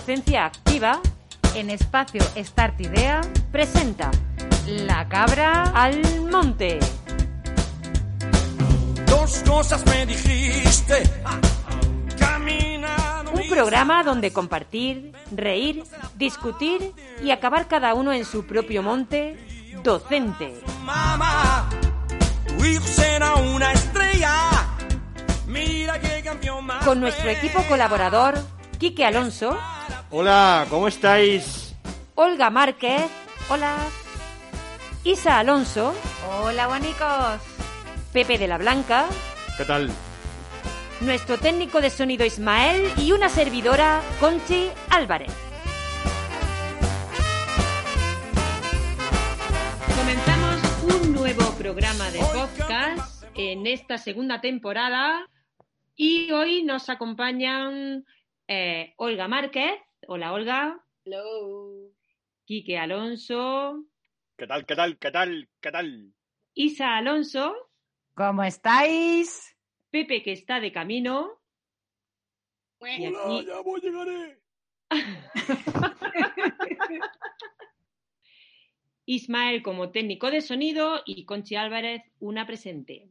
Docencia Activa, en Espacio Start Idea, presenta La cabra al monte. Dos cosas me dijiste. Un programa donde compartir, reír, discutir y acabar cada uno en su propio monte docente. Mamá, tu hijo será una estrella. Mira qué campeón más. Con nuestro equipo colaborador, Quique Alonso, Hola, ¿cómo estáis? Olga Márquez, hola, Isa Alonso, Hola, bonicos. Pepe de la Blanca, ¿Qué tal? nuestro técnico de sonido Ismael y una servidora, Conchi Álvarez. Comenzamos un nuevo programa de podcast en esta segunda temporada y hoy nos acompañan eh, Olga Márquez, hola Olga, Hello. Quique Alonso, ¿Qué tal? ¿Qué tal? ¿Qué tal? ¿Qué tal? Isa Alonso, ¿Cómo estáis? Pepe que está de camino y aquí ya voy, llegaré. Ismael como técnico de sonido y Conchi Álvarez una presente.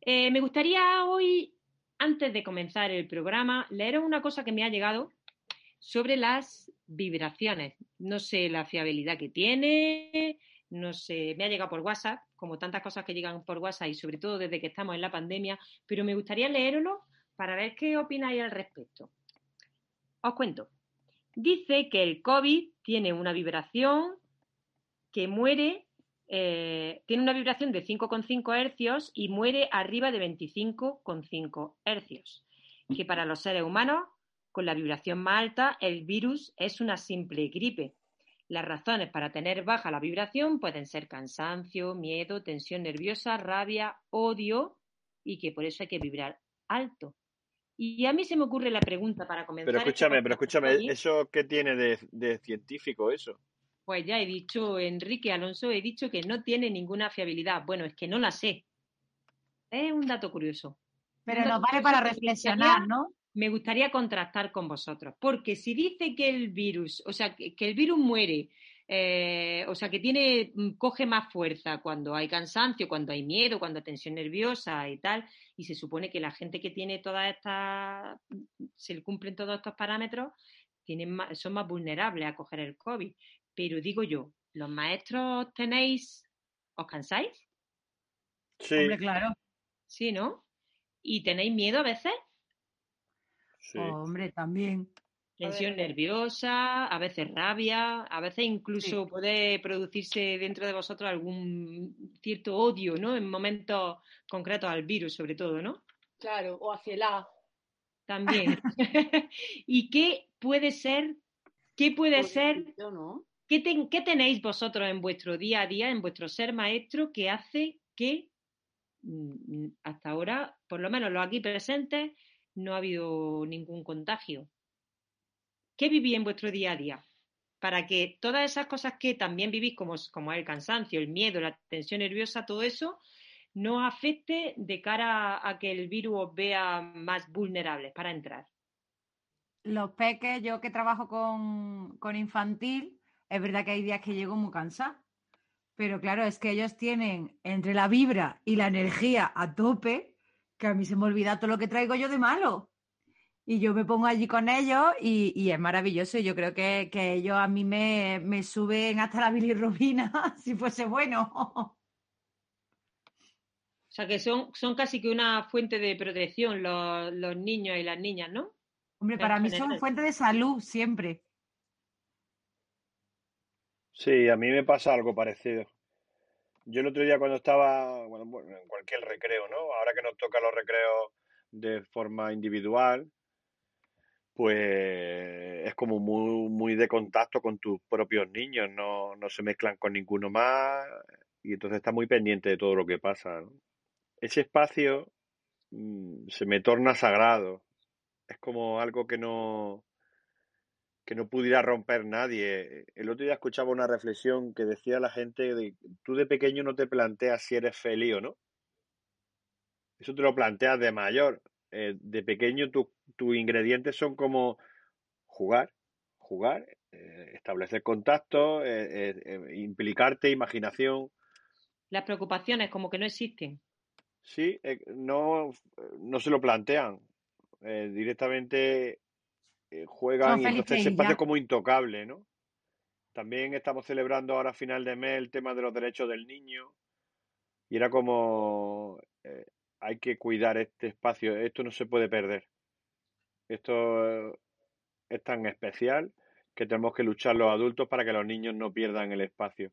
Eh, me gustaría hoy, antes de comenzar el programa, leeros una cosa que me ha llegado sobre las vibraciones. No sé la fiabilidad que tiene, no sé, me ha llegado por WhatsApp, como tantas cosas que llegan por WhatsApp y sobre todo desde que estamos en la pandemia, pero me gustaría leerlo para ver qué opináis al respecto. Os cuento. Dice que el COVID tiene una vibración que muere, eh, tiene una vibración de 5,5 hercios y muere arriba de 25,5 hercios. Que para los seres humanos, con la vibración más alta, el virus es una simple gripe. Las razones para tener baja la vibración pueden ser cansancio, miedo, tensión nerviosa, rabia, odio y que por eso hay que vibrar alto. Y a mí se me ocurre la pregunta para comenzar. Pero escúchame, pero escúchame. ¿eso qué tiene de, de científico eso? Pues ya he dicho, Enrique Alonso, he dicho que no tiene ninguna fiabilidad. Bueno, es que no la sé. Es un dato curioso. Pero nos vale para reflexionar, ¿no? Me gustaría contrastar con vosotros, porque si dice que el virus, o sea, que, que el virus muere, eh, o sea, que tiene, mm, coge más fuerza cuando hay cansancio, cuando hay miedo, cuando hay tensión nerviosa y tal, y se supone que la gente que tiene todas estas, se le cumplen todos estos parámetros, tienen más- son más vulnerables a coger el COVID. Pero digo yo, ¿los maestros tenéis, os cansáis? Sí, Hombre, claro. Sí, ¿no? ¿Y tenéis miedo a veces? Sí. Hombre, también. Tensión nerviosa, a veces rabia, a veces incluso puede producirse dentro de vosotros algún cierto odio, ¿no? En momentos concretos al virus, sobre todo, ¿no? Claro, o hacia el A. También. ¿Y qué puede ser? ¿Qué puede ser? Yo no. ¿Qué, ten- qué tenéis vosotros en vuestro día a día, en vuestro ser maestro, que hace que mm, hasta ahora, por lo menos los aquí presentes, no ha habido ningún contagio? ¿Qué vivís en vuestro día a día? Para que todas esas cosas que también vivís, como, como el cansancio, el miedo, la tensión nerviosa, todo eso, no afecte de cara a que el virus os vea más vulnerables para entrar. Los peques, yo que trabajo con, con infantil, es verdad que hay días que llego muy cansada. Pero claro, es que ellos tienen entre la vibra y la energía a tope, que a mí se me olvida todo lo que traigo yo de malo. Y yo me pongo allí con ellos y, y es maravilloso. Yo creo que, que ellos a mí me, me suben hasta la bilirrubina, si fuese bueno. O sea, que son, son casi que una fuente de protección los, los niños y las niñas, ¿no? Hombre, para mí son fuente de salud siempre. Sí, a mí me pasa algo parecido. Yo el otro día cuando estaba, bueno, en cualquier recreo, ¿no? Ahora que nos toca los recreos de forma individual, pues es como muy, muy de contacto con tus propios niños, no, no se mezclan con ninguno más y entonces está muy pendiente de todo lo que pasa, ¿no? Ese espacio mm, se me torna sagrado, es como algo que no, que no pudiera romper nadie. El otro día escuchaba una reflexión que decía la gente de tú de pequeño no te planteas si eres feliz o no. Eso te lo planteas de mayor. Eh, de pequeño tu- tus ingredientes son como jugar, jugar, eh, establecer contactos, eh, implicarte, imaginación. Las preocupaciones como que no existen. Sí, no, no se lo plantean. Directamente eh, juegan y entonces ese espacio ya. es como intocable, ¿no? También estamos celebrando ahora a final de mes el tema de los derechos del niño y era como eh, hay que cuidar este espacio, esto no se puede perder. Esto es tan especial que tenemos que luchar los adultos para que los niños no pierdan el espacio.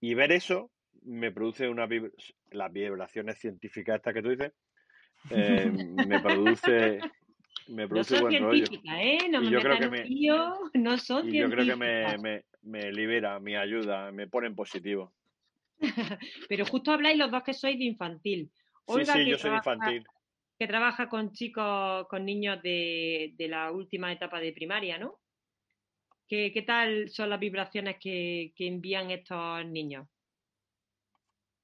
Y ver eso me produce una vib- las vibraciones científicas estas que tú dices, eh, me produce me No produce son buen rollo. ¿eh? No me yo creo que me- lío, no son Y yo creo que me, me, me libera, me ayuda, me pone en positivo. Pero justo habláis los dos que sois de infantil. Sí, Olga, sí, que yo soy trabaja- infantil. que trabaja con chicos, con niños de, de la última etapa de primaria, ¿no? ¿Qué, qué tal son las vibraciones que, que envían estos niños?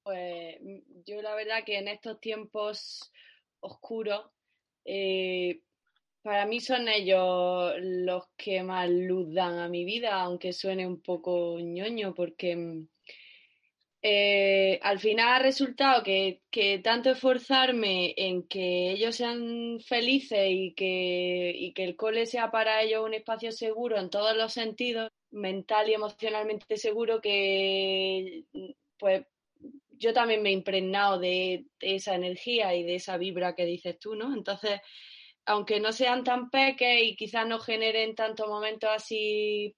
Pues mm, yo la verdad que en estos tiempos oscuros, eh, para mí son ellos los que más luz dan a mi vida, aunque suene un poco ñoño, porque mm, eh, al final ha resultado que, que tanto esforzarme en que ellos sean felices y que, y que el cole sea para ellos un espacio seguro en todos los sentidos, mental y emocionalmente seguro, que pues yo también me he impregnado de, de esa energía y de esa vibra que dices tú, ¿no? Entonces, aunque no sean tan peques y quizás no generen tantos momentos así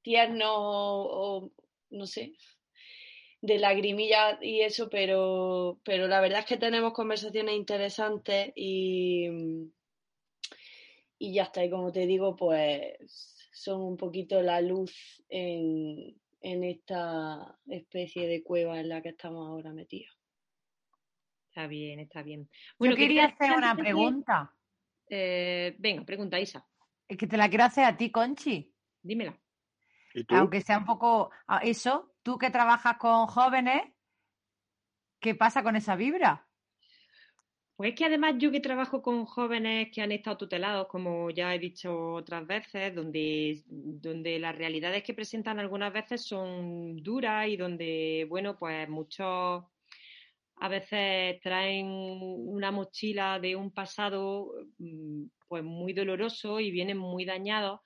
tiernos o, o, no sé, de lagrimilla y eso, pero, pero la verdad es que tenemos conversaciones interesantes y, y ya está. Y como te digo, pues son un poquito la luz en, en esta especie de cueva en la que estamos ahora metidos. Está bien, está bien. Yo ¿qué quería hacer una pregunta. Eh, venga, pregunta, Isa, Es que te la quiero hacer a ti, Conchi. dímela. ¿Y tú? Aunque sea un poco ah, eso, tú que trabajas con jóvenes, ¿qué pasa con esa vibra? Pues es que además yo que trabajo con jóvenes que han estado tutelados, como ya he dicho otras veces, donde, donde las realidades que presentan algunas veces son duras y donde, bueno, pues muchos a veces traen una mochila de un pasado mm, pues muy doloroso y vienen muy dañados,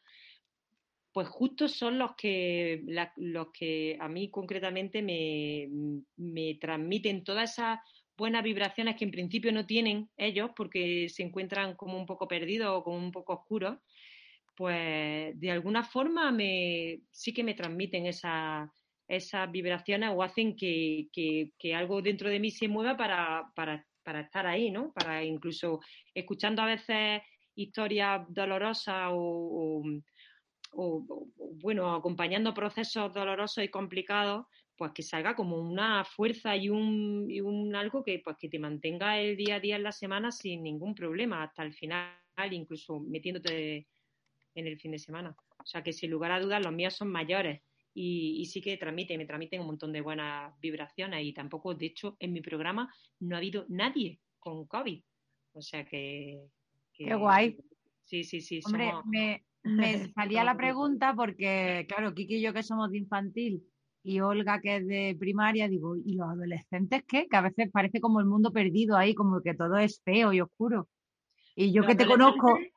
pues justo son los que, los que a mí concretamente me, me transmiten todas esas buenas vibraciones que en principio no tienen ellos porque se encuentran como un poco perdidos o como un poco oscuros, pues de alguna forma me, sí que me transmiten esa- esas vibraciones o hacen que, que- algo dentro de mí se mueva para, para, para estar ahí, ¿no? Para incluso escuchando a veces historias dolorosas o, bueno, acompañando procesos dolorosos y complicados, pues que salga como una fuerza y un, y un algo que, pues, que te mantenga el día a día en la semana sin ningún problema hasta el final, incluso metiéndote en el fin de semana. O sea que sin lugar a dudas los míos son mayores y, y sí que transmiten, me transmiten un montón de buenas vibraciones y tampoco, de hecho, en mi programa no ha habido nadie con COVID. O sea que... que- Qué guay. Sí, sí, sí. Hombre, somos- me, me salía la pregunta porque, claro, Kiki y yo que somos de infantil y Olga que es de primaria, digo, ¿y los adolescentes qué? Que a veces parece como el mundo perdido ahí, como que todo es feo y oscuro. Y yo Los que te conozco y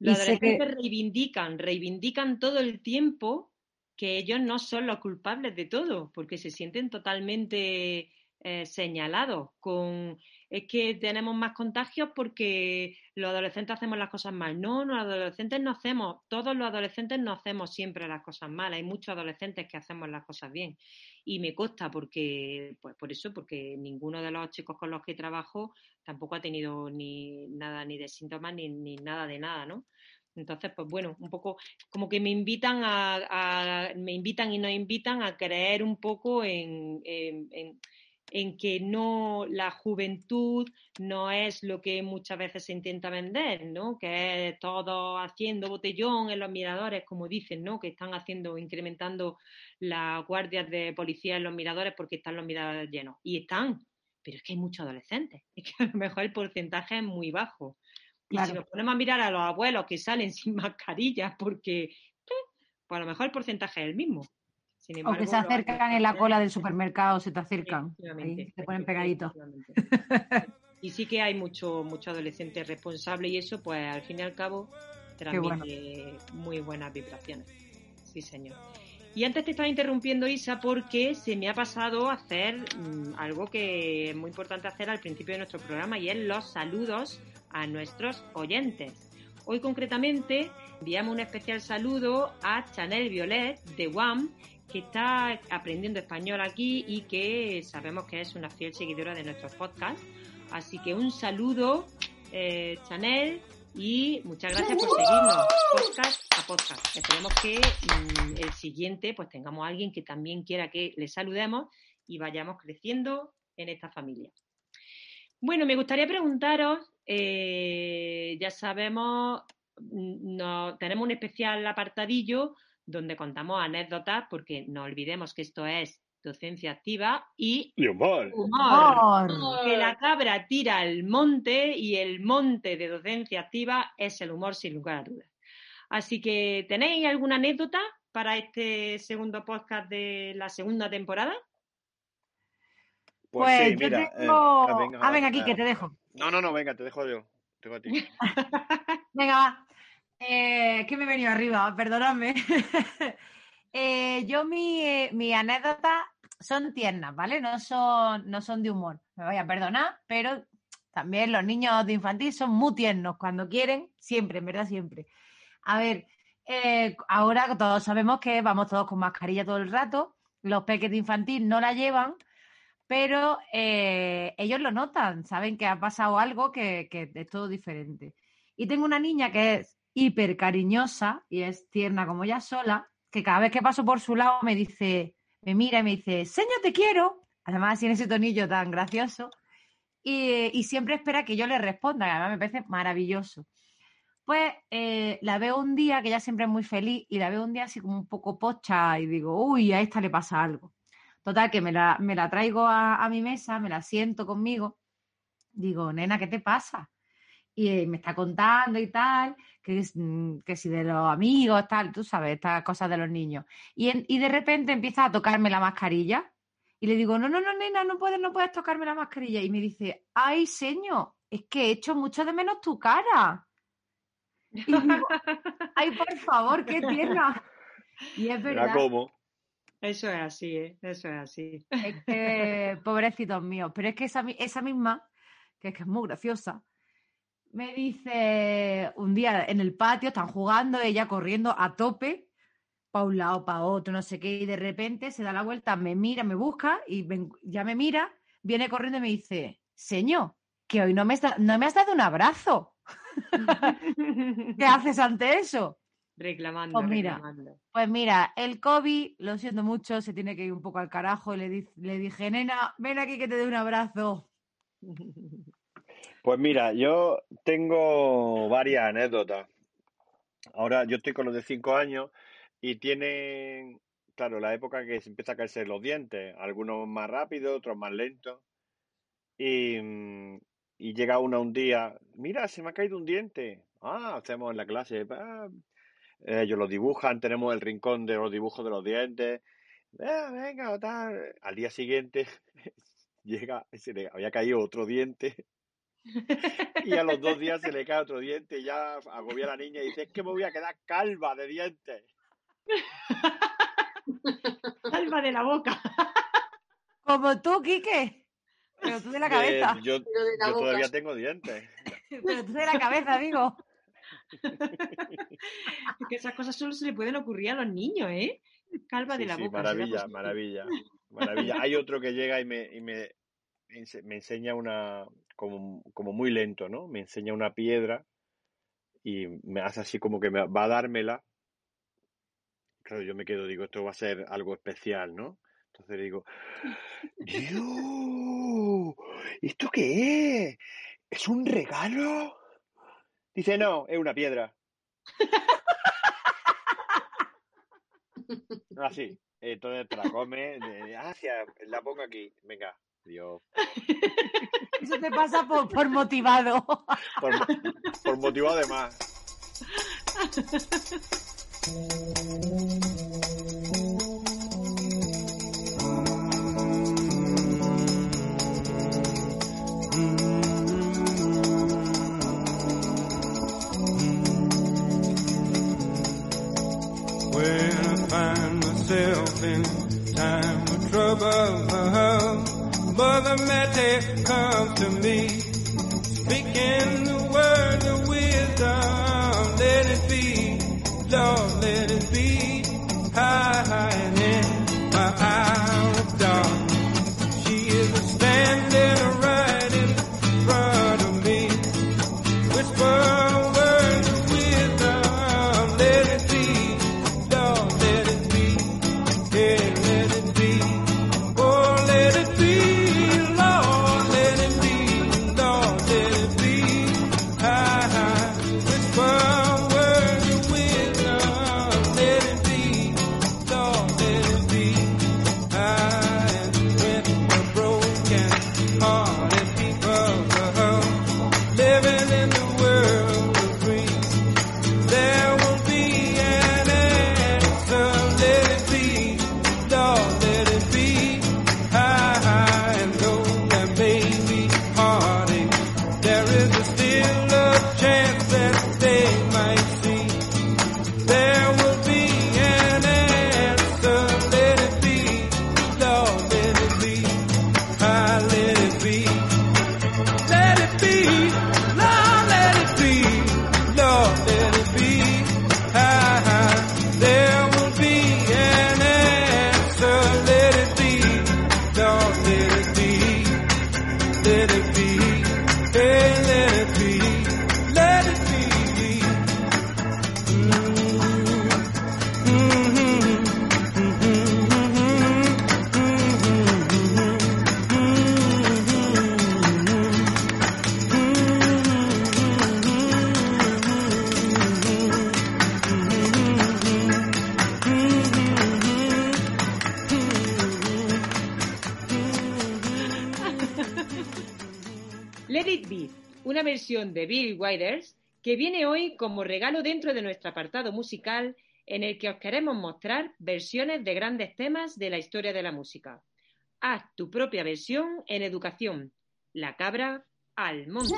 Los sé que... adolescentes reivindican, reivindican todo el tiempo que ellos no son los culpables de todo, porque se sienten totalmente eh, señalados con es que tenemos más contagios porque los adolescentes hacemos las cosas mal. No, los adolescentes no hacemos, todos los adolescentes no hacemos siempre las cosas mal. Hay muchos adolescentes que hacemos las cosas bien. Y me consta porque, pues por eso, porque ninguno de los chicos con los que trabajo tampoco ha tenido ni nada ni de síntomas ni, ni nada de nada, ¿no? Entonces, pues bueno, un poco como que me invitan a, a- me invitan y nos invitan a creer un poco en, en- que no la juventud no es lo que muchas veces se intenta vender, ¿no? Que es todo haciendo botellón en los miradores, como dicen, ¿no? Que están haciendo, incrementando las guardias de policía en los miradores porque están los miradores llenos. Y están, pero es que hay muchos adolescentes. Es que a lo mejor el porcentaje es muy bajo. Y si nos ponemos a mirar a los abuelos que salen sin mascarillas porque pues a lo mejor el porcentaje es el mismo. Sin O embargo, que se acercan en la cola del supermercado, se te acercan. Ahí, te ponen pegaditos. Y sí que hay mucho, mucho adolescente responsable y eso, pues al fin y al cabo, transmite muy buenas vibraciones. Sí, señor. Y antes te estaba interrumpiendo, Isa, porque se me ha pasado hacer mm, algo que es muy importante hacer al principio de nuestro programa y es los saludos a nuestros oyentes. Hoy concretamente enviamos un especial saludo a Chanel Violet de WAM, que está aprendiendo español aquí y que sabemos que es una fiel seguidora de nuestros podcasts. Así que un saludo, eh, Chanel, y muchas gracias por seguirnos podcast a podcast. Esperemos que mm, el siguiente pues tengamos a alguien que también quiera que le saludemos y vayamos creciendo en esta familia. Bueno, me gustaría preguntaros, eh, ya sabemos, mm, no, tenemos un especial apartadillo donde contamos anécdotas, porque no olvidemos que esto es docencia activa y Y humor. humor. Que la cabra tira al monte y el monte de docencia activa es el humor sin lugar a dudas. Así que, ¿tenéis alguna anécdota para este segundo podcast de la segunda temporada? Pues, Pues sí, yo mira. eh, tengo. ah, venga, ah, venga, aquí, que te dejo. No, no, no, venga, te dejo yo. Te dejo a ti. Venga, va. Eh, es que me he venido arriba, perdonadme. Eh, yo mi, eh, mi anécdota son tiernas, ¿vale? No son, no son de humor. Me voy a perdonar, pero también los niños de infantil son muy tiernos cuando quieren, siempre, en verdad, siempre. A ver, eh, ahora todos sabemos que vamos todos con mascarilla todo el rato, los peques de infantil no la llevan, pero eh, ellos lo notan, saben que ha pasado algo que, que es todo diferente. Y tengo una niña que es hiper cariñosa y es tierna como ella sola, que cada vez que paso por su lado me dice, me mira y me dice, Señor, te quiero. Además, tiene ese tonillo tan gracioso. Y, y siempre espera que yo le responda, además me parece maravilloso. Pues eh, la veo un día, que ella siempre es muy feliz, y la veo un día así como un poco pocha y digo, uy, a esta le pasa algo. Total, que me la, me la traigo a, a mi mesa, me la siento conmigo. Digo, nena, ¿qué te pasa? Y eh, me está contando y tal, que, es, mm, que si de los amigos, tal, tú sabes, estas cosas de los niños. Y, en- y de repente empieza a tocarme la mascarilla. Y le digo, no, no, no, nena, no puedes, no puedes tocarme la mascarilla. Y me dice, ay, señor, es que he hecho mucho de menos tu cara. Y digo, ay, por favor, qué tierna. Y es Mira verdad. cómo. Eso es así, ¿eh? Eso es así. Es que, pobrecitos míos. Pero es que esa, esa misma, que es que es muy graciosa, me dice un día en el patio, están jugando, ella corriendo a tope, para un lado, para otro, no sé qué, y de repente se da la vuelta, me mira, me busca, y ya me mira, viene corriendo y me dice, señor, que hoy no me, has da- no me has dado un abrazo. ¿Qué haces ante eso? reclamando, Pues mira. reclamando. Pues mira, el COVID, lo siento mucho, se tiene que ir un poco al carajo. Y le, di- le dije, nena, ven aquí que te dé un abrazo. Pues mira, yo tengo varias anécdotas. Ahora yo estoy con los de 5 años y tienen, claro, la época que se empieza a caerse los dientes, algunos más rápido, otros más lentos. Y, mm, y llega uno un día, mira, se me ha caído un diente. Ah, hacemos en la clase, ah, ellos lo dibujan, tenemos el rincón de los dibujos de los dientes. Ah, venga, tal. Al día siguiente llega, se le había caído otro diente. Y a los dos días se le cae otro diente y ya agobia a la niña y dice, es que me voy a quedar calva de dientes. Alma de la boca. Como tú, Quique. Pero tú de la cabeza. yo Pero de la yo todavía tengo dientes. Pero tú de la cabeza, amigo. Es que esas cosas solo se le pueden ocurrir a los niños, ¿eh? Calva de la sí, boca. maravilla, maravilla, maravilla. Hay otro que llega y me, y me, me enseña una, como, como muy lento, ¿no? Me enseña una piedra y me hace así como que me va a dármela. Claro, yo me quedo, digo, esto va a ser algo especial, ¿no? Entonces digo, Dios, ¿esto qué es? ¿Es un regalo? Dice, no, es una piedra. Así. Entonces te la comes, de- ah, la pongo aquí. Venga, Dios. Eso te pasa por, por motivado. Por, por motivo de Mary comes to me, que viene hoy como regalo dentro de nuestro apartado musical en el que os queremos mostrar versiones de grandes temas de la historia de la música. Haz tu propia versión en educación. La cabra al monte.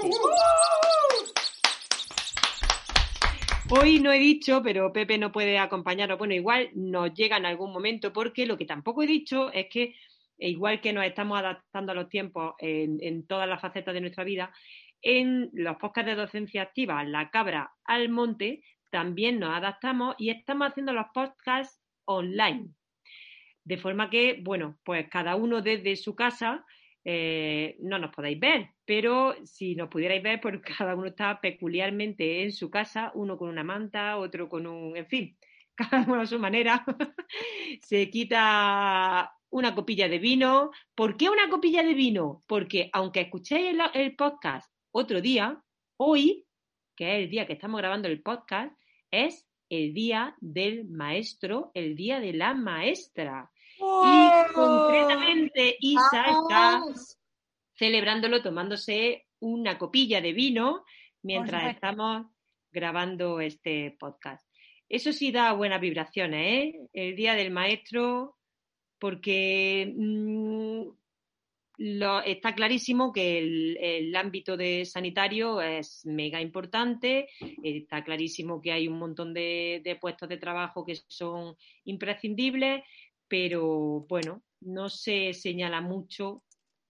Hoy no he dicho, pero Pepe no puede acompañarnos. Bueno, igual nos llega en algún momento, porque lo que tampoco he dicho es que, e igual que nos estamos adaptando a los tiempos en, en todas las facetas de nuestra vida, en los podcasts de docencia activa, La cabra al monte, también nos adaptamos y estamos haciendo los podcasts online. De forma que, bueno, pues cada uno desde su casa eh, no nos podéis ver, pero si nos pudierais ver, pues cada uno está peculiarmente en su casa, uno con una manta, otro con un, en fin, cada uno a su manera. Se quita una copilla de vino. ¿Por qué una copilla de vino? Porque aunque escuchéis el, el podcast otro día, hoy, que es el día que estamos grabando el podcast, es el día del maestro, el día de la maestra. Y concretamente Isa está celebrándolo tomándose una copilla de vino mientras estamos grabando este podcast. Eso sí da buenas vibraciones, ¿eh? El día del maestro, porque mm, lo- está clarísimo que el, el ámbito de sanitario es mega importante, está clarísimo que hay un montón de, de puestos de trabajo que son imprescindibles, pero bueno, no se señala mucho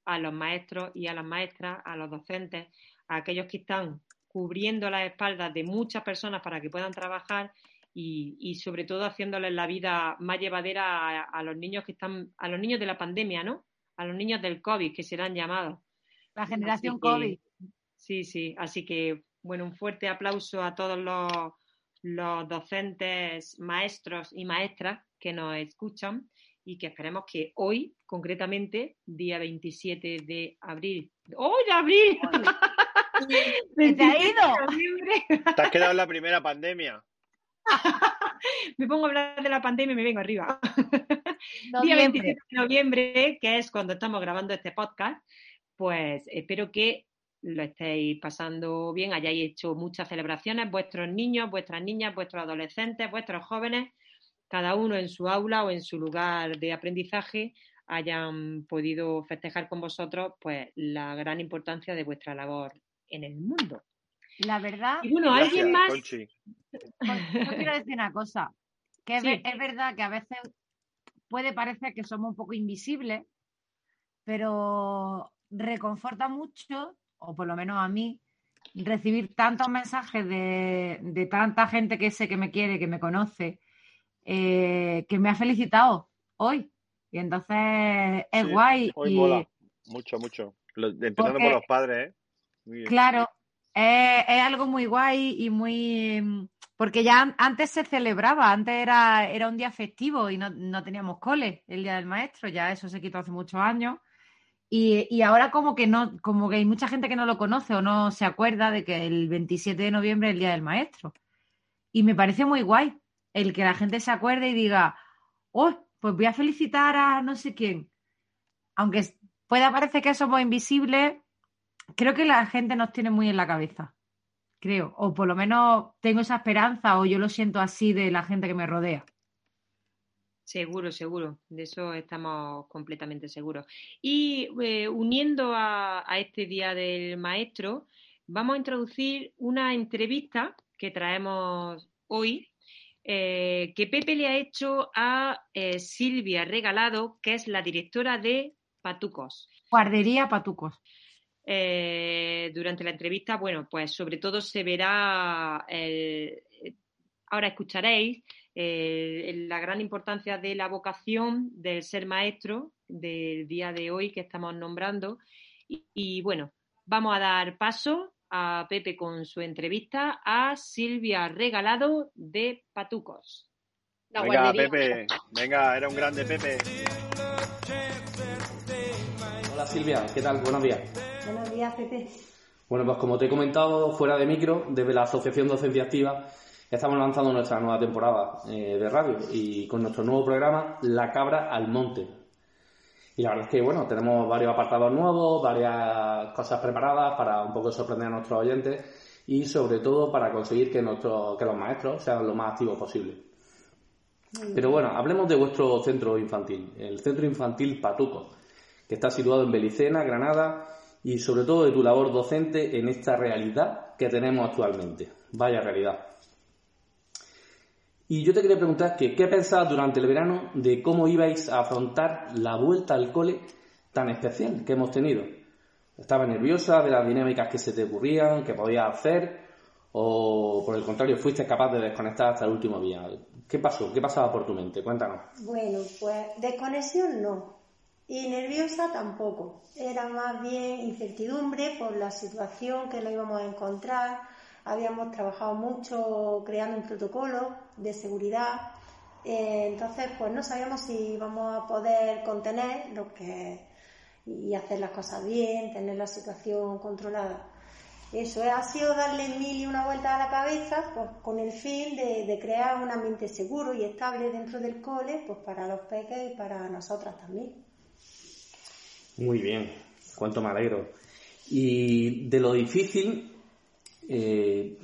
a los maestros y a las maestras, a los docentes, a aquellos que están cubriendo las espaldas de muchas personas para que puedan trabajar y, y sobre todo haciéndoles la vida más llevadera a, a los niños que están, a los niños de la pandemia, ¿no? A los niños del COVID, que serán llamados. La generación que- COVID. Sí, sí. Así que, bueno, un fuerte aplauso a todos los, los docentes, maestros y maestras que nos escuchan y que esperemos que hoy, concretamente, día 27 de abril. ¡Oh, de abril! ¿Se te ha 27 de ido? Te has quedado en la primera pandemia. me pongo a hablar de la pandemia y me vengo arriba. Día 27 Noviembre. de noviembre, que es cuando estamos grabando este podcast, pues espero que lo estéis pasando bien, hayáis hecho muchas celebraciones, vuestros niños, vuestras niñas, vuestros adolescentes, vuestros jóvenes, cada uno en su aula o en su lugar de aprendizaje, hayan podido festejar con vosotros pues la gran importancia de vuestra labor en el mundo. La verdad. Y bueno, alguien más. Conchi. Yo quiero decir una cosa, que es, Sí. ve- es verdad que a veces puede parecer que somos un poco invisibles, pero reconforta mucho, o por lo menos a mí, recibir tantos mensajes de, de tanta gente que sé que me quiere, que me conoce, eh, que me ha felicitado hoy. Y entonces es Sí, guay. Hoy y, mola. Mucho, mucho. Lo- empezando Porque- por los padres, ¿eh? Claro, es, es algo muy guay y muy... mm, Porque ya an- antes se celebraba, antes era, era un día festivo y no, no teníamos cole, el Día del Maestro, ya eso se quitó hace muchos años. Y, y ahora como que no, como que hay mucha gente que no lo conoce o no se acuerda de que el 27 de noviembre es el Día del Maestro. Y me parece muy guay el que la gente se acuerde y diga, oh, pues voy a felicitar a no sé quién. Aunque pueda parecer que somos invisibles, creo que la gente nos tiene muy en la cabeza. Creo. O por lo menos tengo esa esperanza o yo lo siento así de la gente que me rodea. Seguro, seguro, de eso estamos completamente seguros. Y eh, uniendo a, a este Día del Maestro, vamos a introducir una entrevista que traemos hoy, eh, que Pepe le ha hecho a eh, Silvia Regalado, que es la directora de Patucos. Guardería Patucos. Eh, durante la entrevista, bueno, pues sobre todo se verá, el- ahora escucharéis eh, la gran importancia de la vocación del ser maestro del día de hoy que estamos nombrando. Y, y, bueno, vamos a dar paso a Pepe con su entrevista a Silvia Regalado de Patucos. La Venga, guardería. Pepe. Venga, era un grande Pepe. Hola Silvia, ¿qué tal? Buenos días. Bueno, pues como te he comentado fuera de micro, desde la Asociación Docencia Activa estamos lanzando nuestra nueva temporada eh, de radio y con nuestro nuevo programa La Cabra al Monte. Y la verdad es que, bueno, tenemos varios apartados nuevos, varias cosas preparadas para un poco sorprender a nuestros oyentes y sobre todo para conseguir que, nuestros, que los maestros sean lo más activos posible. Pero bueno, hablemos de vuestro centro infantil, el Centro Infantil Patuco, que está situado en Belicena, Granada, y sobre todo de tu labor docente en esta realidad que tenemos actualmente. Vaya realidad. Y yo te quería preguntar que, ¿qué pensabas durante el verano de cómo ibais a afrontar la vuelta al cole tan especial que hemos tenido? ¿Estabas nerviosa de las dinámicas que se te ocurrían, que podías hacer? ¿O por el contrario, fuiste capaz de desconectar hasta el último día? ¿Qué pasó? ¿Qué pasaba por tu mente? Cuéntanos. Bueno, pues desconexión no. Y nerviosa tampoco. Era más bien incertidumbre por la situación que lo íbamos a encontrar. Habíamos trabajado mucho creando un protocolo de seguridad. Eh, entonces, pues no sabíamos si íbamos a poder contener lo que y hacer las cosas bien, tener la situación controlada. Eso ha sido darle mil y una vuelta a la cabeza pues, con el fin de, de crear un ambiente seguro y estable dentro del cole pues, para los peques y para nosotras también. Muy bien, cuánto me alegro. Y de lo difícil, eh,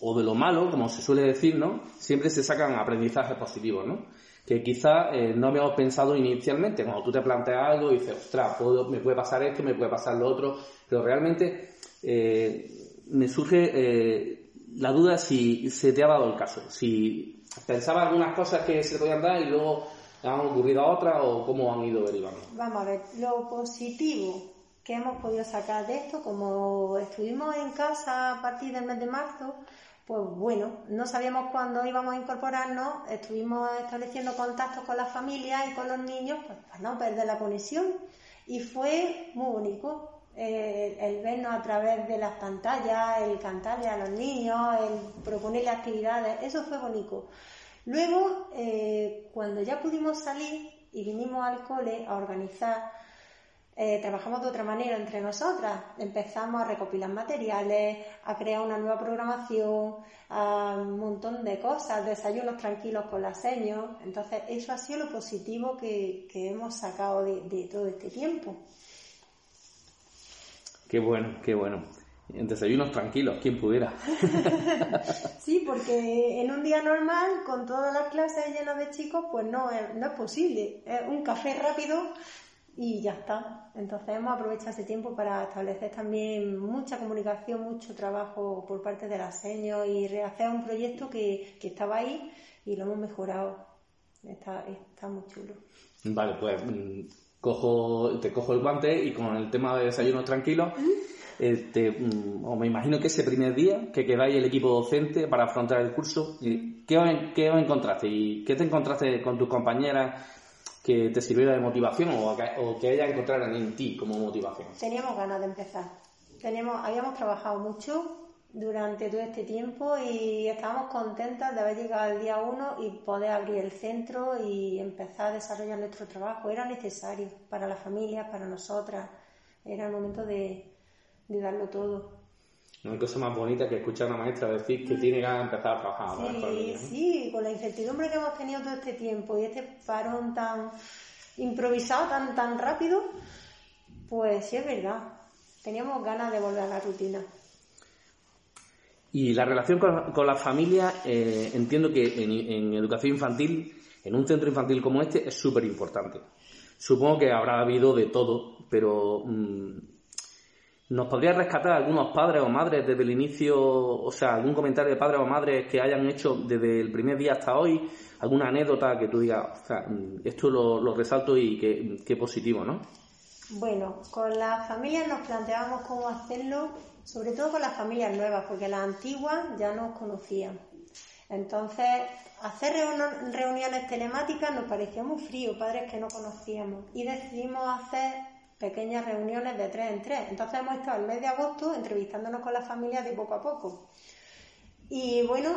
o de lo malo, como se suele decir, ¿no? Siempre se sacan aprendizajes positivos, ¿no? Que quizás eh, no habíamos pensado inicialmente. Cuando tú te planteas algo y dices, ostras, me puede pasar esto, me puede pasar lo otro, pero realmente eh, me surge la duda si se te ha dado el caso. Si pensabas algunas cosas que se podían dar y luego han ocurrido otras o cómo han ido derivando. Vamos a ver, lo positivo que hemos podido sacar de esto, como estuvimos en casa a partir del mes de marzo, pues bueno, no sabíamos cuándo íbamos a incorporarnos, estuvimos estableciendo contactos con las familias y con los niños pues, para no perder la conexión. Y fue muy bonito eh, el vernos a través de las pantallas, el cantarle a los niños, el proponerle actividades, eso fue bonito. Luego, eh, cuando ya pudimos salir y vinimos al cole a organizar, eh, trabajamos de otra manera entre nosotras. Empezamos a recopilar materiales, a crear una nueva programación, a un montón de cosas, desayunos tranquilos con las señas. Entonces, eso ha sido lo positivo que, que hemos sacado de, de todo este tiempo. Qué bueno, qué bueno. En desayunos tranquilos, quien pudiera. Sí, porque en un día normal, con todas las clases llenas de chicos, pues no es, no es posible. Es un café rápido y ya está. Entonces hemos aprovechado ese tiempo para establecer también mucha comunicación, mucho trabajo por parte de las seños y rehacer un proyecto que, que estaba ahí y lo hemos mejorado. Está, está muy chulo. Vale, pues mm, cojo, te cojo el guante y con el tema de desayunos tranquilos, eh, te- mm, o me imagino que ese primer día que quedáis el equipo docente para afrontar el curso, ¿qué os, qué os encontraste? ¿Y qué te encontraste con tus compañeras que te sirviera de motivación o que, o que ellas encontraran en ti como motivación? Teníamos ganas de empezar. Teníamos, habíamos trabajado mucho durante todo este tiempo y estábamos contentas de haber llegado al día uno y poder abrir el centro y empezar a desarrollar nuestro trabajo. Era necesario para las familias, para nosotras. Era el momento de, de darlo todo. No hay cosa más bonita que escuchar a una maestra decir que tiene ganas de empezar a trabajar. Sí, ¿no? sí, con la incertidumbre que hemos tenido todo este tiempo y este parón tan improvisado, tan, tan rápido, pues sí es verdad. Teníamos ganas de volver a la rutina. Y la relación con, con la familia, eh, entiendo que en, educación infantil, en un centro infantil como este, es súper importante. Supongo que habrá habido de todo, pero mm, ¿nos podría rescatar algunos padres o madres desde el inicio, o sea, algún comentario de padres o madres que hayan hecho desde el primer día hasta hoy? ¿Alguna anécdota que tú digas, o sea, mm, esto lo, resalto y qué, positivo, ¿no? Bueno, con las familias nos planteábamos cómo hacerlo, sobre todo con las familias nuevas, porque las antiguas ya nos conocían. Entonces, hacer reuniones telemáticas nos parecía muy frío, padres que no conocíamos, y decidimos hacer pequeñas reuniones de tres en tres. Entonces hemos estado el mes de agosto entrevistándonos con las familias de poco a poco. Y bueno,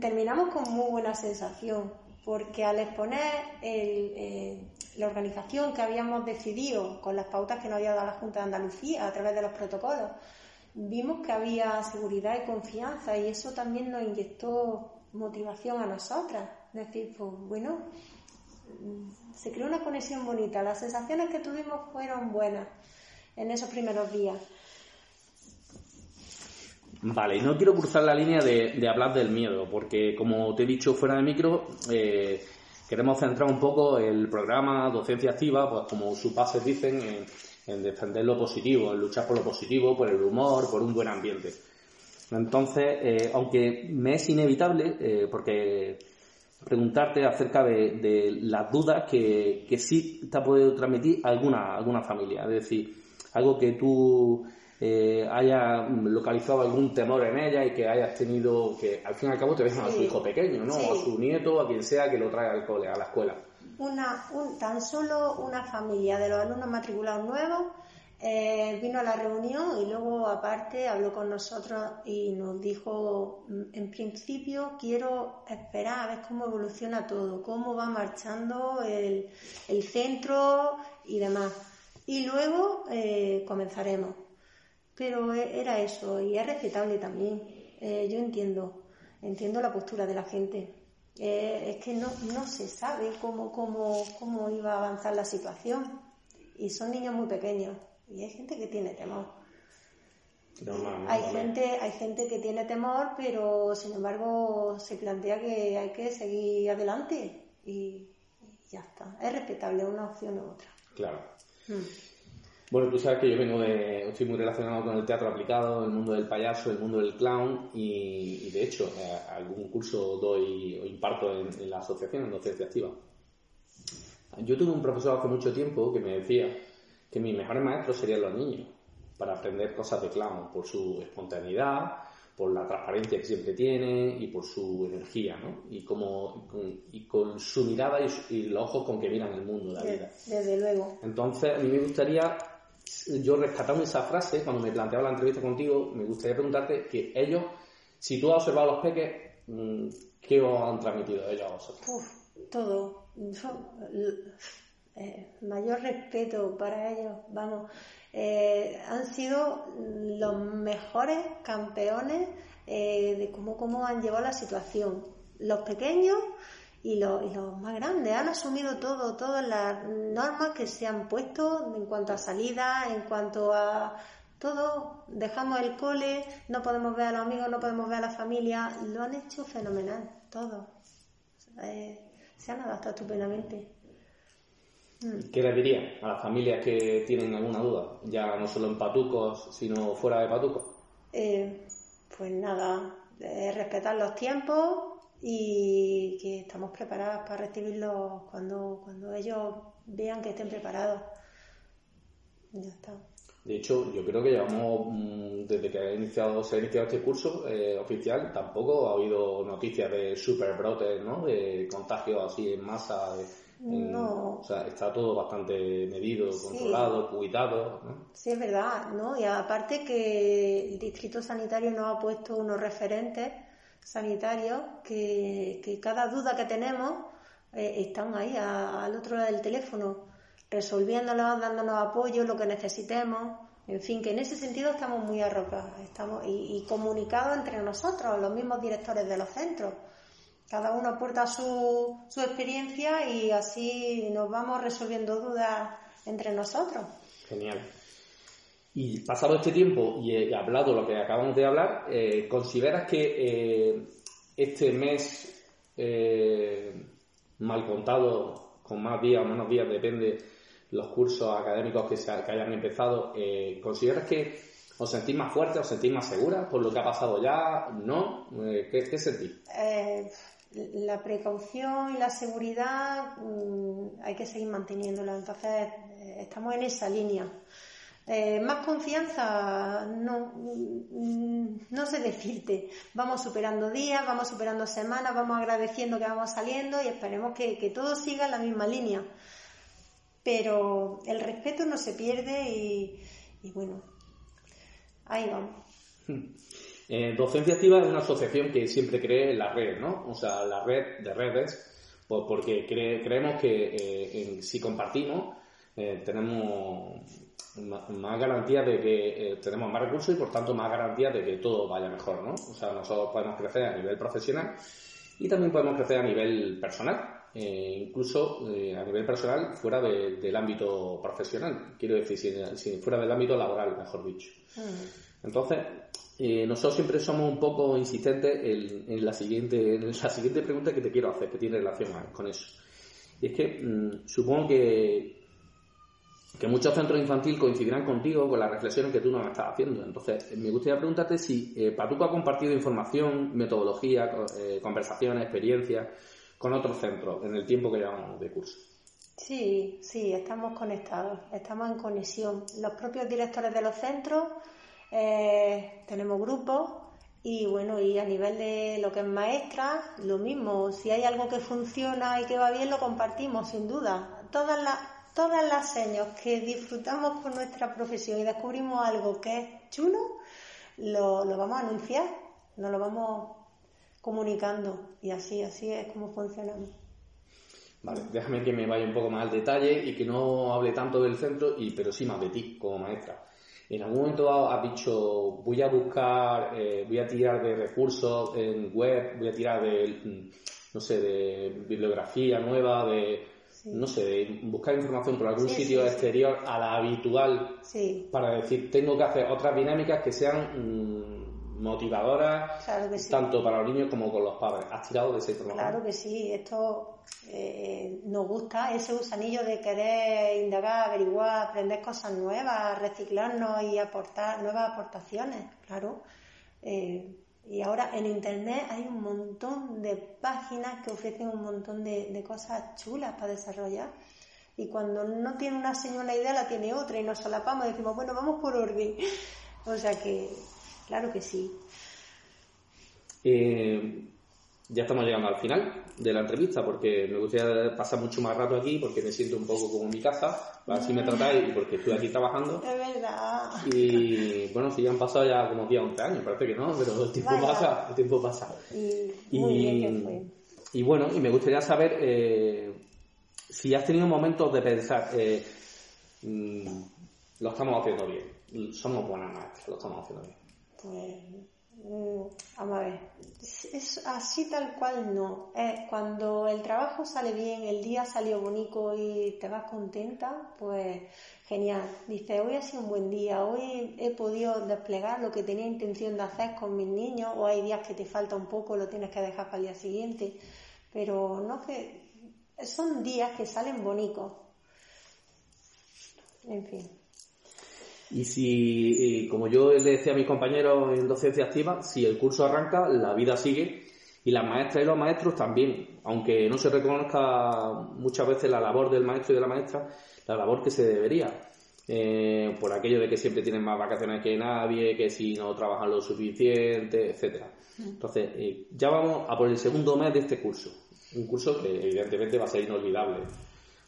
terminamos con muy buena sensación, porque al exponer eh, la organización que habíamos decidido con las pautas que nos había dado la Junta de Andalucía a través de los protocolos, vimos que había seguridad y confianza y eso también nos inyectó motivación a nosotras. Es decir, pues bueno, se creó una conexión bonita. Las sensaciones que tuvimos fueron buenas en esos primeros días. Vale, y no quiero cruzar la línea de, de hablar del miedo, porque como te he dicho fuera de micro, eh, queremos centrar un poco el programa Docencia Activa, pues como sus bases dicen, en, en defender lo positivo, en luchar por lo positivo, por el humor, por un buen ambiente. Entonces, eh, aunque me es inevitable, eh, porque preguntarte acerca de, de las dudas que, que sí te ha podido transmitir alguna, alguna familia, es decir, algo que tú eh, hayas localizado algún temor en ella y que hayas tenido, que al fin y al cabo te dejan a su hijo pequeño, ¿no? Sí. O a su nieto, a quien sea que lo traiga al cole, a la escuela. Una, un- tan solo una familia de los alumnos matriculados nuevos eh, vino a la reunión y luego aparte habló con nosotros y nos dijo, "Mm, en principio quiero esperar a ver cómo evoluciona todo, cómo va marchando el, el centro y demás. Y luego eh, comenzaremos. Pero e- era eso y es respetable también. Eh, yo entiendo, entiendo la postura de la gente. Eh, es que no, no se sabe cómo, cómo, cómo iba a avanzar la situación. Y son niños muy pequeños. Y hay gente que tiene temor. Hay gente, hay gente que tiene temor, pero sin embargo se plantea que hay que seguir adelante. Y, y ya está. Es respetable una opción u otra. Claro. Mm. Bueno, tú sabes que yo vengo de, estoy muy relacionado con el teatro aplicado, el mundo del payaso, el mundo del clown y, y, de hecho eh, algún curso doy o imparto en, en la asociación, en docencia activa. Yo tuve un profesor hace mucho tiempo que me decía que mis mejores maestros serían los niños para aprender cosas de clown por su espontaneidad, por la transparencia que siempre tiene y por su energía, ¿no? Y, como, y, con, su mirada y, y los ojos con que miran el mundo, la vida. De- desde luego. Entonces, a mí me gustaría, yo rescatando esa frase, cuando me planteaba la entrevista contigo, me gustaría preguntarte que ellos, si tú has observado a los peques, mm, ¿qué os han transmitido ellos a vosotros? Uf, todo. Eh, mayor respeto para ellos, vamos. Eh, han sido los mejores campeones eh, de cómo, cómo han llevado la situación. Los pequeños y los, y los más grandes han asumido todo, todas las normas que se han puesto en cuanto a salida, en cuanto a Todo, dejamos el cole, no podemos ver a los amigos, no podemos ver a la familia, lo han hecho fenomenal, todo. Eh, se han adaptado estupendamente. Mm. ¿Qué le diría a las familias que tienen alguna duda? Ya no solo en patucos, sino fuera de patucos. Eh, pues nada, eh, respetar los tiempos y que estamos preparadas para recibirlos cuando, cuando ellos vean que estén preparados. Ya está. De hecho, yo creo que llevamos, mm, desde que ha iniciado, se ha iniciado este curso eh, oficial, tampoco ha habido noticias de superbrotes, ¿no? De contagios así en masa. de- en- No. O sea, está todo bastante medido, controlado, cuidado, ¿no? Sí, es verdad, ¿no? Y aparte que el Distrito Sanitario nos ha puesto unos referentes sanitarios que, que cada duda que tenemos eh, están ahí a- al otro lado del teléfono, resolviéndolos, dándonos apoyo, lo que necesitemos. En fin, que en ese sentido estamos muy arropados estamos, y, y comunicados entre nosotros, los mismos directores de los centros. Cada uno aporta su, su experiencia y así nos vamos resolviendo dudas entre nosotros. Genial. Y pasado este tiempo y eh, hablado lo que acabamos de hablar, eh, ¿consideras que eh, este mes eh, mal contado, con más días o menos días, depende los cursos académicos que, se- que hayan empezado, eh, ¿consideras que os sentís más fuertes, os sentís más seguras por lo que ha pasado ya? ¿No? Eh, ¿qué, qué sentís? La precaución y la seguridad mm, hay que seguir manteniéndola. Entonces, estamos en esa línea. Eh, más confianza, no, mm, no sé decirte. Vamos superando días, vamos superando semanas, vamos agradeciendo que vamos saliendo y esperemos que, que todo siga en la misma línea. Pero el respeto no se pierde y, bueno, ahí vamos. Eh, Docencia Activa es una asociación que siempre cree en la red, ¿no? O sea, la red de redes, pues porque cre- creemos que eh, si compartimos tenemos más garantías de que eh, tenemos más recursos y por tanto más garantías de que todo vaya mejor, ¿no? O sea, nosotros podemos crecer a nivel profesional y también podemos crecer a nivel personal, eh, incluso eh, a nivel personal fuera de- del ámbito profesional, quiero decir, si- si fuera del ámbito laboral, mejor dicho. Entonces, eh, nosotros siempre somos un poco insistentes en, en la siguiente en la siguiente pregunta que te quiero hacer, que tiene relación con eso. Y es que mm, supongo que, que muchos centros infantiles coincidirán contigo con las reflexiones que tú nos estás haciendo. Entonces, me gustaría preguntarte si eh, Patuco ha compartido información, metodología, eh, conversaciones, experiencias con otros centros en el tiempo que llevamos de curso. Sí, sí, estamos conectados, estamos en conexión. Los propios directores de los centros eh, tenemos grupos y bueno, y a nivel de lo que es maestra, lo mismo. Si hay algo que funciona y que va bien, lo compartimos, sin duda. Todas las, todas las años que disfrutamos con nuestra profesión y descubrimos algo que es chulo, lo, lo vamos a anunciar, nos lo vamos comunicando y así, así es como funcionamos. Vale, déjame que me vaya un poco más al detalle y que no hable tanto del centro, y, pero sí más de ti como maestra. En algún momento has dicho, voy a buscar, eh, voy a tirar de recursos en web, voy a tirar de, no sé, de bibliografía nueva, de, no sé, buscar información por algún Sí, sitio sí, exterior a la habitual para decir, tengo que hacer otras dinámicas que sean mm, motivadoras, claro que sí. tanto para los niños como con los padres. ¿Has tirado de esa información? Claro que sí, esto eh, nos gusta, ese gusanillo de querer indagar, averiguar, aprender cosas nuevas, reciclarnos y aportar nuevas aportaciones, claro. Eh, y ahora en Internet hay un montón de páginas que ofrecen un montón de, cosas chulas para desarrollar. Y cuando no tiene una señora idea, la tiene otra y nos solapamos y decimos, bueno, vamos por orden. O sea que, claro que sí. Eh, ya estamos llegando al final de la entrevista porque me gustaría pasar mucho más rato aquí porque me siento un poco como en mi casa, así me tratáis y porque estoy aquí trabajando. Es verdad. Y bueno, si ya han pasado ya como 10 11 años, parece que no, pero el tiempo Vaya. pasa, el tiempo pasa. Y muy bien que fue. y bueno, y me gustaría saber eh, si has tenido momentos de pensar, eh, mm, lo estamos haciendo bien, somos buenas maestras, lo estamos haciendo bien. Pues Vamos a ver, es, así tal cual no. Es cuando el trabajo sale bien, el día salió bonito y te vas contenta, pues genial. Dices, hoy ha sido un buen día, hoy he podido desplegar lo que tenía intención de hacer con mis niños, o hay días que te falta un poco, lo tienes que dejar para el día siguiente. Pero no que son días que salen bonitos. En fin. Y si, como yo le decía a mis compañeros en docencia activa, si el curso arranca, la vida sigue y las maestras y los maestros también, aunque no se reconozca muchas veces la labor del maestro y de la maestra, la labor que se debería. Eh, por aquello de que siempre tienen más vacaciones que nadie, que si no trabajan lo suficiente, etcétera. Entonces, eh, ya vamos a por el segundo mes de este curso. Un curso que evidentemente va a ser inolvidable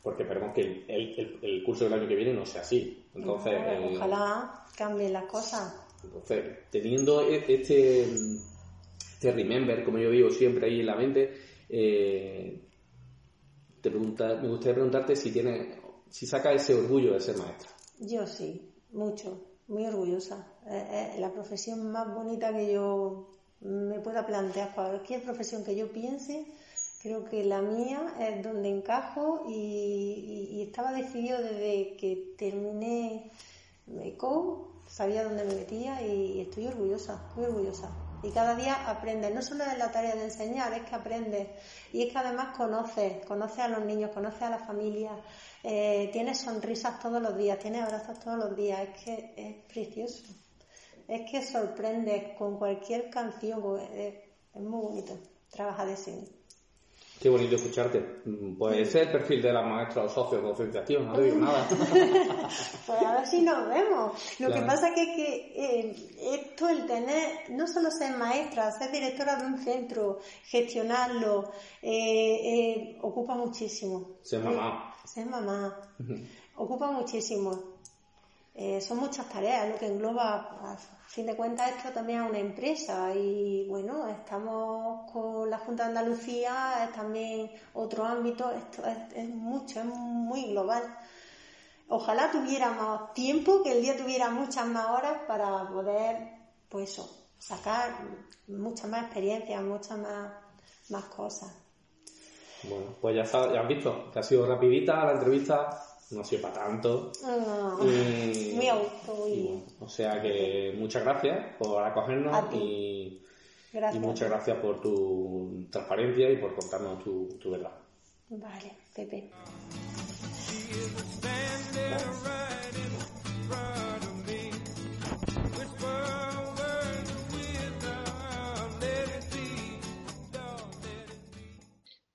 porque esperemos que el, el- el curso del año que viene no sea así. Entonces, Ojalá, eh, ojalá cambien las cosas. entonces, teniendo e- este, este remember, como yo digo siempre ahí en la mente, eh, te pregunta, me gustaría preguntarte si tienes, si saca ese orgullo de ser maestra. Yo sí, mucho, muy orgullosa. Es, es la profesión más bonita que yo me pueda plantear. Cualquier profesión que yo piense, creo que la mía es donde encajo y, estaba decidido desde que terminé MECO, sabía dónde me metía y estoy orgullosa, muy orgullosa. Y cada día aprendes, no solo es la tarea de enseñar, es que aprendes. Y es que además conoces, conoces a los niños, conoces a la familia, eh, tienes sonrisas todos los días, tienes abrazos todos los días, es que es precioso. Es que sorprendes con cualquier canción, con- es, es muy bonito trabajar de cine. Qué bonito escucharte. Mm, Pues ese es el perfil de la maestra o docencia activa, no digo nada. Pues a ver si nos vemos. Lo que pasa que, que eh, esto, el tener, no solo ser maestra, ser directora de un centro, gestionarlo, eh, eh, ocupa muchísimo. Ser mamá. Ser mamá. Ocupa muchísimo. Eh, son muchas tareas, lo que engloba, a fin de cuentas, esto también es una empresa y bueno, estamos con la Junta de Andalucía, es también otro ámbito, esto es, es mucho, es muy global. Ojalá tuviéramos tiempo, que el día tuviera muchas más horas para poder, pues eso, sacar muchas más experiencias, muchas más, más cosas. Bueno, pues ya, está, ya has visto que ha sido rapidita la entrevista, no ha sido para tanto. No, Y- muy a gusto, muy y bien. bueno, o sea que muchas gracias por acogernos y, Gracias. y muchas gracias por tu transparencia y por contarnos tu, tu verdad. Vale, Pepe. Me.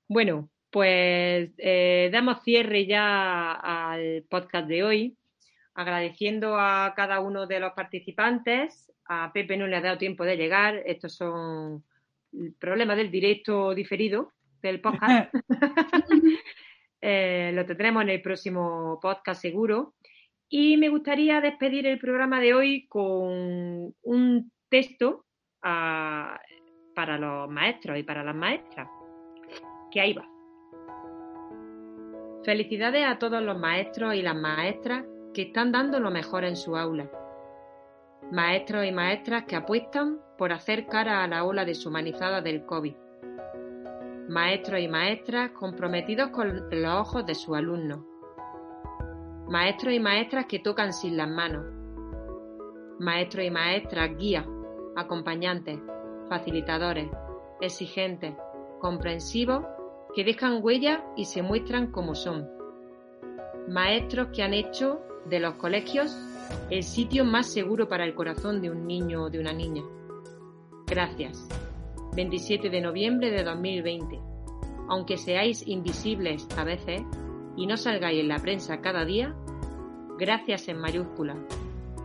Bueno, pues eh, damos cierre ya al podcast de hoy, agradeciendo a cada uno de los participantes. A Pepe no le ha dado tiempo de llegar. Estos son problemas del directo diferido del podcast. Eh, lo tendremos en el próximo podcast seguro. Y me gustaría despedir el programa de hoy con un texto ah, para los maestros y para las maestras. Que ahí va. Felicidades a todos los maestros y las maestras que están dando lo mejor en su aula. Maestros y maestras que apuestan por hacer cara a la ola deshumanizada del COVID. Maestros y maestras comprometidos con los ojos de sus alumnos. Maestros y maestras que tocan sin las manos. Maestros y maestras guías, acompañantes, facilitadores, exigentes, comprensivos, que dejan huella y se muestran como son. Maestros que han hecho de los colegios el sitio más seguro para el corazón de un niño o de una niña. Gracias. 27 de noviembre de 2020. Aunque seáis invisibles a veces y no salgáis en la prensa cada día, gracias en mayúscula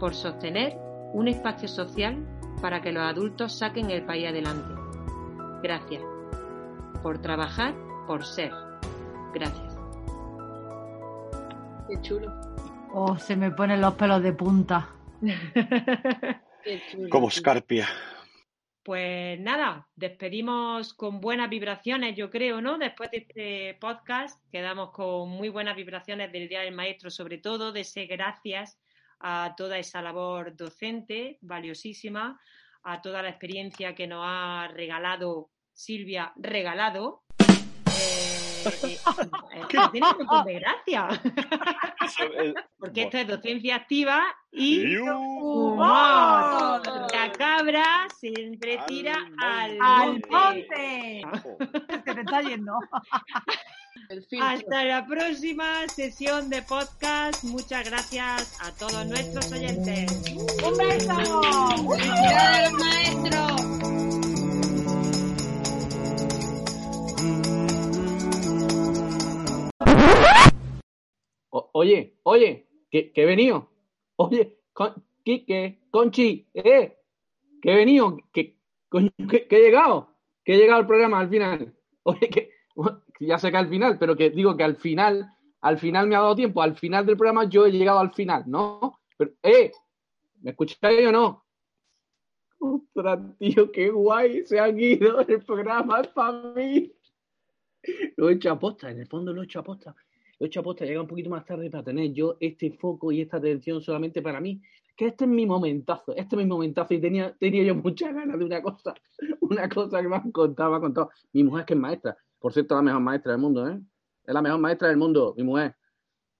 por sostener un espacio social para que los adultos saquen el país adelante. Gracias por trabajar por ser. Gracias. Qué chulo. Oh, se me ponen los pelos de punta. Qué chulo. Como Scarpia. Pues nada, despedimos con buenas vibraciones, yo creo, ¿no? Después de este podcast, quedamos con muy buenas vibraciones del Día del Maestro, sobre todo de ese gracias a toda esa labor docente, valiosísima, a toda la experiencia que nos ha regalado Silvia, regalado. Eh, eh, tiene un montón de gracia. Porque esto es docencia activa y humor. La cabra siempre tira al ¡Al monte. Se te está yendo. Hasta la próxima sesión de podcast. Muchas gracias a todos nuestros oyentes. ¡Un beso! ¡Felicidades, maestro! Oye, oye, que, que he venido. Oye, con, Quique, Conchi, eh, que he venido, que, que, que he llegado, que he llegado al programa al final. Oye, que ya sé que al final, pero que digo que al final, al final me ha dado tiempo, al final del programa yo he llegado al final, ¿no? Pero, eh, ¿me escucháis o no? Ostras, tío, qué guay, se han ido, el programa para mí. Lo he hecho aposta, en el fondo lo he hecho aposta. Lo he hecho aposta, llega un poquito más tarde para tener yo este foco y esta atención solamente para mí. Que este es mi momentazo, este es mi momentazo y tenía, tenía yo muchas ganas de una cosa, una cosa que me han contado, me han contado. Mi mujer que es maestra, por cierto, la mejor maestra del mundo, ¿eh? Es la mejor maestra del mundo, mi mujer.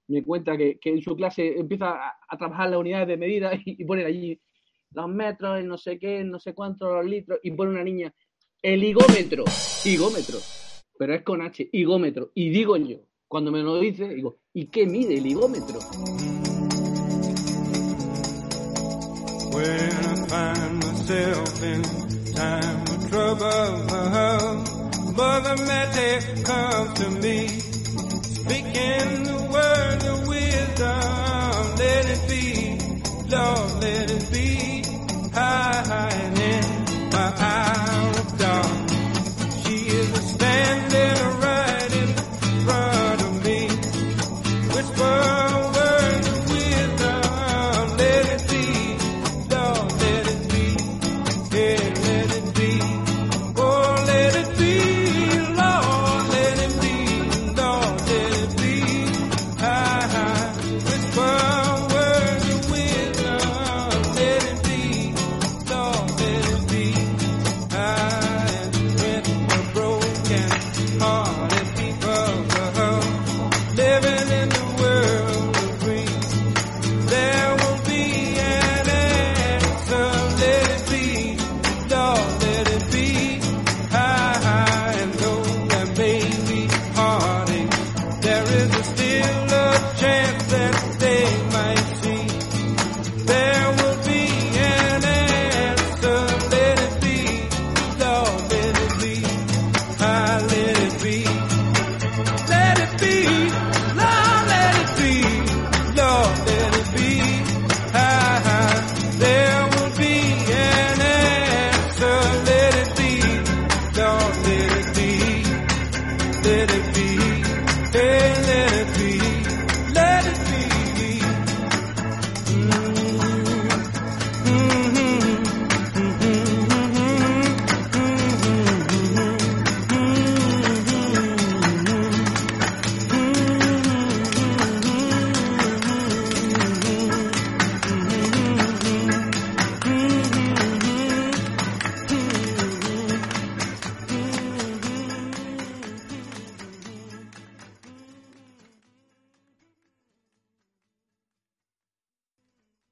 Me cuenta que, que en su clase empieza a, trabajar las unidades de medida y, y pone allí los metros, el no sé qué, el no sé cuántos, los litros, y pone una niña, el higómetro, higómetro, pero es con H, higómetro. Y digo yo, cuando me lo dice, digo, ¿y qué mide el higómetro? When I find myself